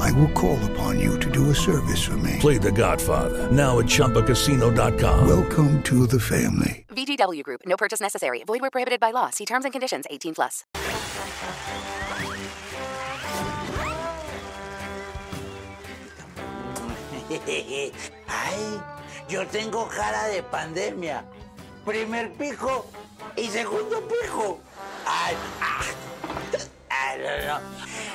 I will call upon you to do a service for me. Play The Godfather now at ChumbaCasino.com. Welcome to the family. VGW Group. No purchase necessary. Void where prohibited by law. See terms and conditions. 18 plus. Ay, yo tengo cara de pandemia. Primer pico y segundo pico. Ay, ah, ay, no, no.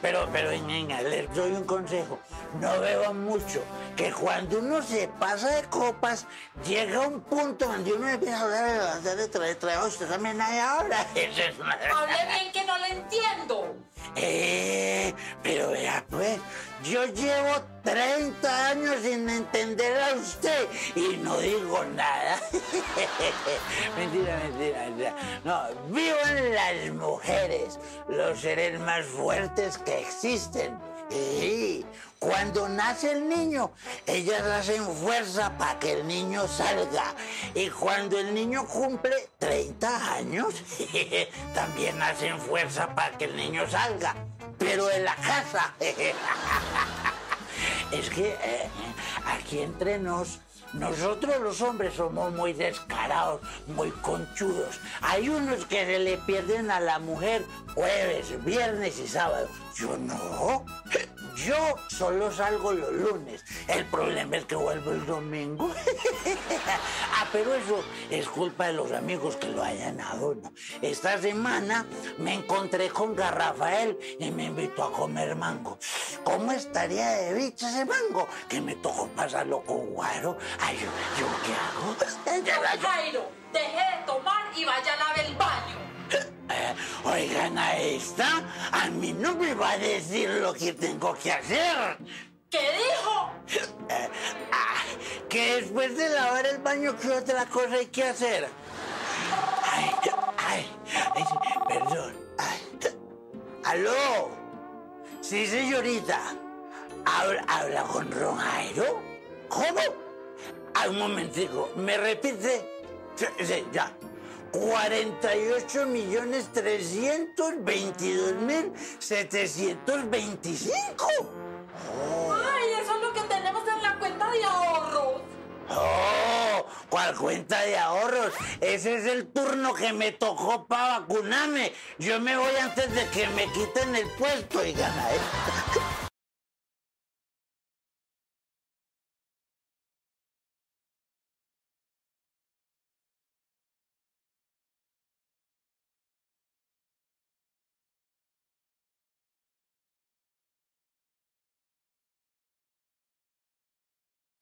Pero, pero, venga, les doy un consejo. No beban mucho. Que cuando uno se pasa de copas, llega un punto donde uno empieza a hablar de hacer de traer, usted también hay ahora. Eso es una... Hable bien que no le entiendo. Eh, pero pues, yo llevo 30 años sin entender a usted y no digo nada. mentira, mentira, mentira. No, vivo en las mujeres, los seres más fuertes que existen. Y cuando nace el niño, ellas hacen fuerza para que el niño salga. Y cuando el niño cumple 30 años, también hacen fuerza para que el niño salga. Pero en la casa. es que eh, aquí entre nos, nosotros los hombres somos muy descarados, muy conchudos. Hay unos que se le pierden a la mujer jueves, viernes y sábado. Yo no. Yo solo salgo los lunes. El problema es que vuelvo el domingo. ah, pero eso es culpa de los amigos que lo hayan dado. ¿no? Esta semana me encontré con Garrafael y me invitó a comer mango. ¿Cómo estaría de bicho ese mango? Que me tocó pasarlo con guaro. Ay, ¿yo, yo qué hago? Jairo, deje de tomar y vaya a lavar el baño. Eh, oigan a esta, a mí no me va a decir lo que tengo que hacer. ¿Qué dijo? Eh, ah, que después de lavar el baño, ¿qué otra cosa hay que hacer? Ay, ay, ay, perdón. Ay. ¿Aló? Sí, señorita. ¿Habla, habla con Ron Jairo? ¿Cómo? Ah, un momentico, ¿me repite? Sí, sí, ya. 48 millones 322 mil 725. Ay, eso es lo que tenemos en la cuenta de ahorros. Oh, ¿cuál cuenta de ahorros? Ese es el turno que me tocó para vacunarme. Yo me voy antes de que me quiten el puesto, oigan, ¿eh?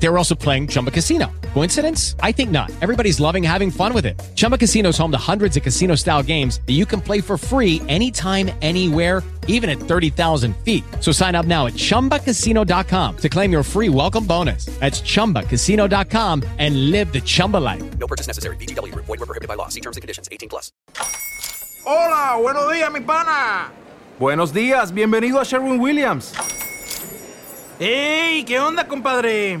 They were also playing Chumba Casino. Coincidence? I think not. Everybody's loving having fun with it. Chumba Casino is home to hundreds of casino style games that you can play for free anytime, anywhere, even at 30,000 feet. So sign up now at chumbacasino.com to claim your free welcome bonus. That's chumbacasino.com and live the Chumba life. No purchase necessary. VGW Group. Void were prohibited by law. See terms and conditions. 18 plus. Hola, buenos días, mi pana. Buenos días, bienvenido a Sherwin Williams. ¡Ey! ¿Qué onda, compadre?